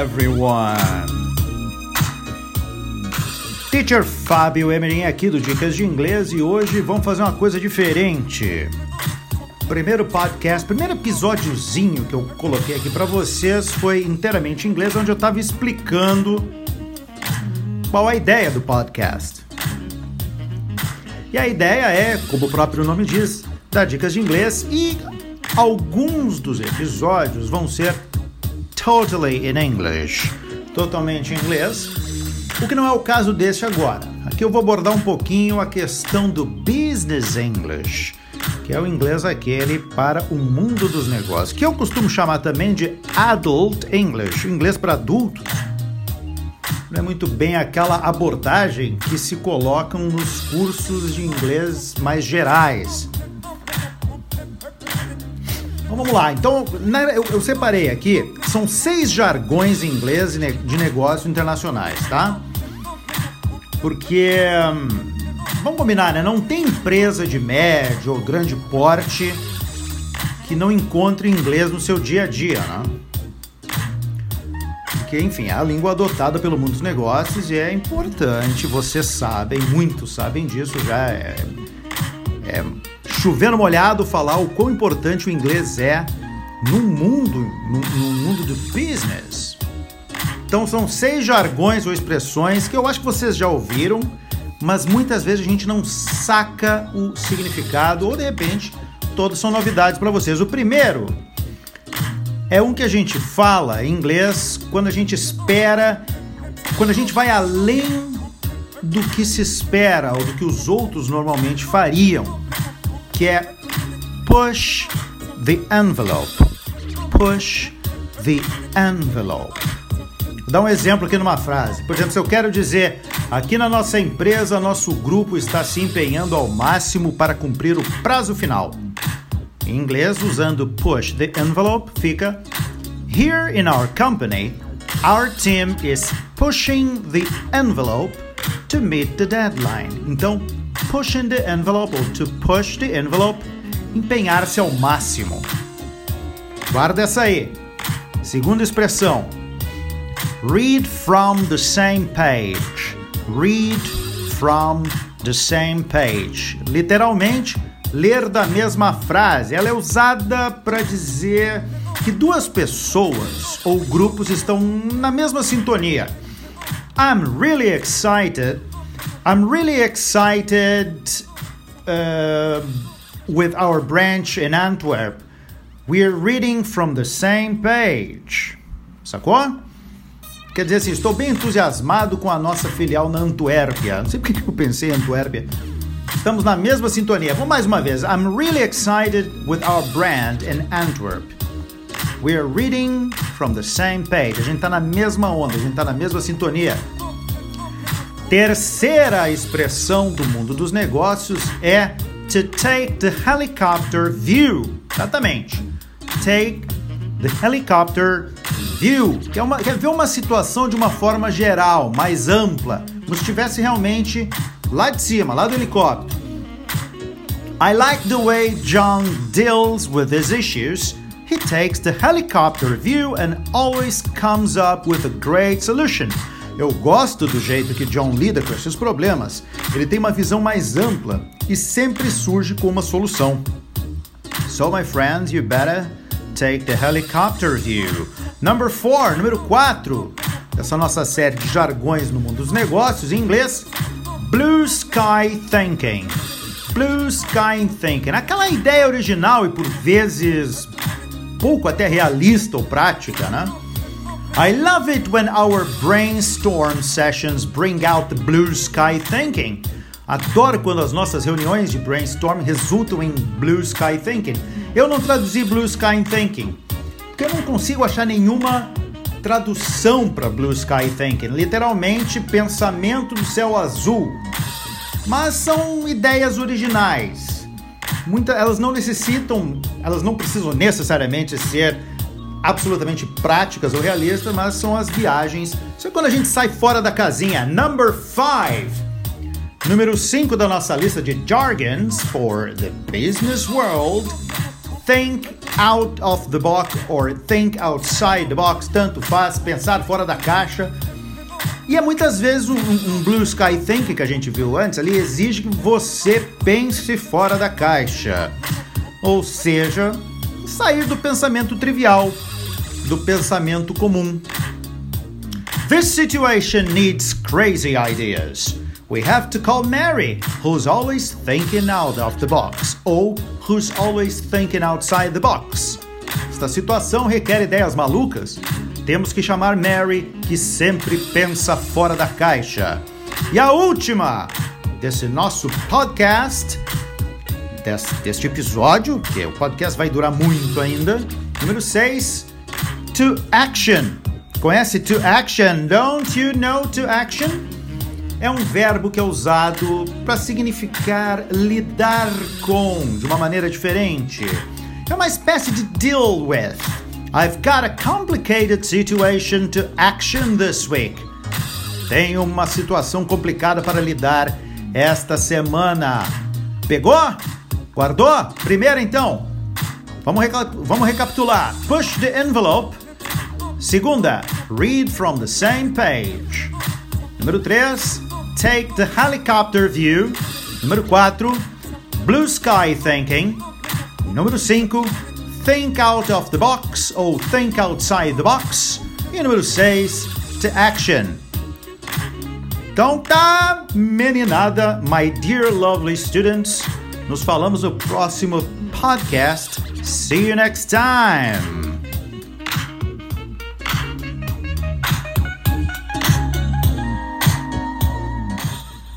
everyone! Teacher Fábio Emerim aqui do Dicas de Inglês e hoje vamos fazer uma coisa diferente. Primeiro podcast, primeiro episódiozinho que eu coloquei aqui para vocês foi inteiramente em inglês, onde eu estava explicando qual a ideia do podcast. E a ideia é, como o próprio nome diz, dar dicas de inglês e alguns dos episódios vão ser totally in English, totalmente em inglês, o que não é o caso desse agora. Aqui eu vou abordar um pouquinho a questão do business English, que é o inglês aquele para o mundo dos negócios, que eu costumo chamar também de adult English, inglês para adulto. Não é muito bem aquela abordagem que se colocam nos cursos de inglês mais gerais então vamos lá. Então, eu, eu, separei aqui, são seis jargões em inglês de negócios internacionais, tá? Porque, hum, vamos combinar, né? Não tem empresa de médio ou grande porte que não encontre inglês no seu dia a dia, né? Porque, enfim, é a língua adotada pelo mundo dos negócios e é importante, vocês sabem, muitos sabem disso já, é, é chovendo molhado falar o quão importante o inglês é no mundo, no, no mundo do business. Então são seis jargões ou expressões que eu acho que vocês já ouviram, mas muitas vezes a gente não saca o significado ou de repente todos são novidades para vocês. O primeiro é um que a gente fala em inglês quando a gente espera, quando a gente vai além do que se espera ou do que os outros normalmente fariam que é push the envelope. Push the envelope. Vou dar um exemplo aqui numa frase. Por exemplo, se eu quero dizer aqui na nossa empresa, nosso grupo está se empenhando ao máximo para cumprir o prazo final. Em inglês, usando push the envelope, fica Here in our company, our team is pushing the envelope to meet the deadline. Então, pushing the envelope ou to push the envelope, empenhar-se ao máximo. Guarda essa aí. Segunda expressão. Read from the same page. Read from the same page. Literalmente, ler da mesma frase. Ela é usada para dizer que duas pessoas ou grupos estão na mesma sintonia. I'm really excited I'm really excited uh, with our branch in Antwerp. We're reading from the same page. Sacou? Quer dizer assim, estou bem entusiasmado com a nossa filial na Antuérpia. Não sei porque eu pensei em Antuérpia. Estamos na mesma sintonia. Vamos mais uma vez. I'm really excited with our brand in Antwerp. We're reading from the same page. A gente está na mesma onda, a gente está na mesma sintonia. Terceira expressão do mundo dos negócios é to take the helicopter view. Exatamente. Take the helicopter view, que é, uma, ver uma situação de uma forma geral, mais ampla, como se estivesse realmente lá de cima, lá do helicóptero. I like the way John deals with his issues. He takes the helicopter view and always comes up with a great solution. Eu gosto do jeito que John lida com esses problemas. Ele tem uma visão mais ampla e sempre surge com uma solução. So, my friends, you better take the helicopter view. Number four, número 4 dessa nossa série de jargões no mundo dos negócios em inglês, Blue Sky Thinking. Blue Sky Thinking, aquela ideia original e por vezes pouco até realista ou prática, né? I love it when our brainstorm sessions bring out the blue sky thinking. Adoro quando as nossas reuniões de brainstorm resultam em blue sky thinking. Eu não traduzi blue sky thinking porque eu não consigo achar nenhuma tradução para blue sky thinking. Literalmente, pensamento do céu azul. Mas são ideias originais. Muita, elas não necessitam, elas não precisam necessariamente ser absolutamente práticas ou realistas, mas são as viagens. Isso é quando a gente sai fora da casinha. Number 5. Número 5 da nossa lista de jargons for the business world. think out of the box or think outside the box, tanto faz, pensar fora da caixa. E é muitas vezes um, um, Blue Sky Think que a gente viu antes ali exige que você pense fora da caixa. Ou seja, sair do pensamento trivial, do pensamento comum. This situation needs crazy ideas. We have to call Mary, who's always thinking out of the box, ou who's always thinking outside the box. Esta situação requer ideias malucas. Temos que chamar Mary, que sempre pensa fora da caixa. E a última desse nosso podcast, deste, episódio, que o podcast vai durar muito ainda, número 6, To Action. Conhece To Action? Don't you know To Action? é um verbo que é usado para significar lidar com de uma maneira diferente. É uma espécie de deal with. I've got a complicated situation to action this week. Tenho uma situação complicada para lidar esta semana. Pegou? Guardou? Primeiro então. Vamos, vamos recapitular. Push the envelope. Segunda, read from the same page. Número 3, Take the Helicopter View. Número 4, Blue Sky Thinking. Número 5, Think Out of the Box ou Think Outside the Box. E número 6, To Action. Então tá, meninada, my dear lovely students. Nos falamos no próximo podcast. See you next time.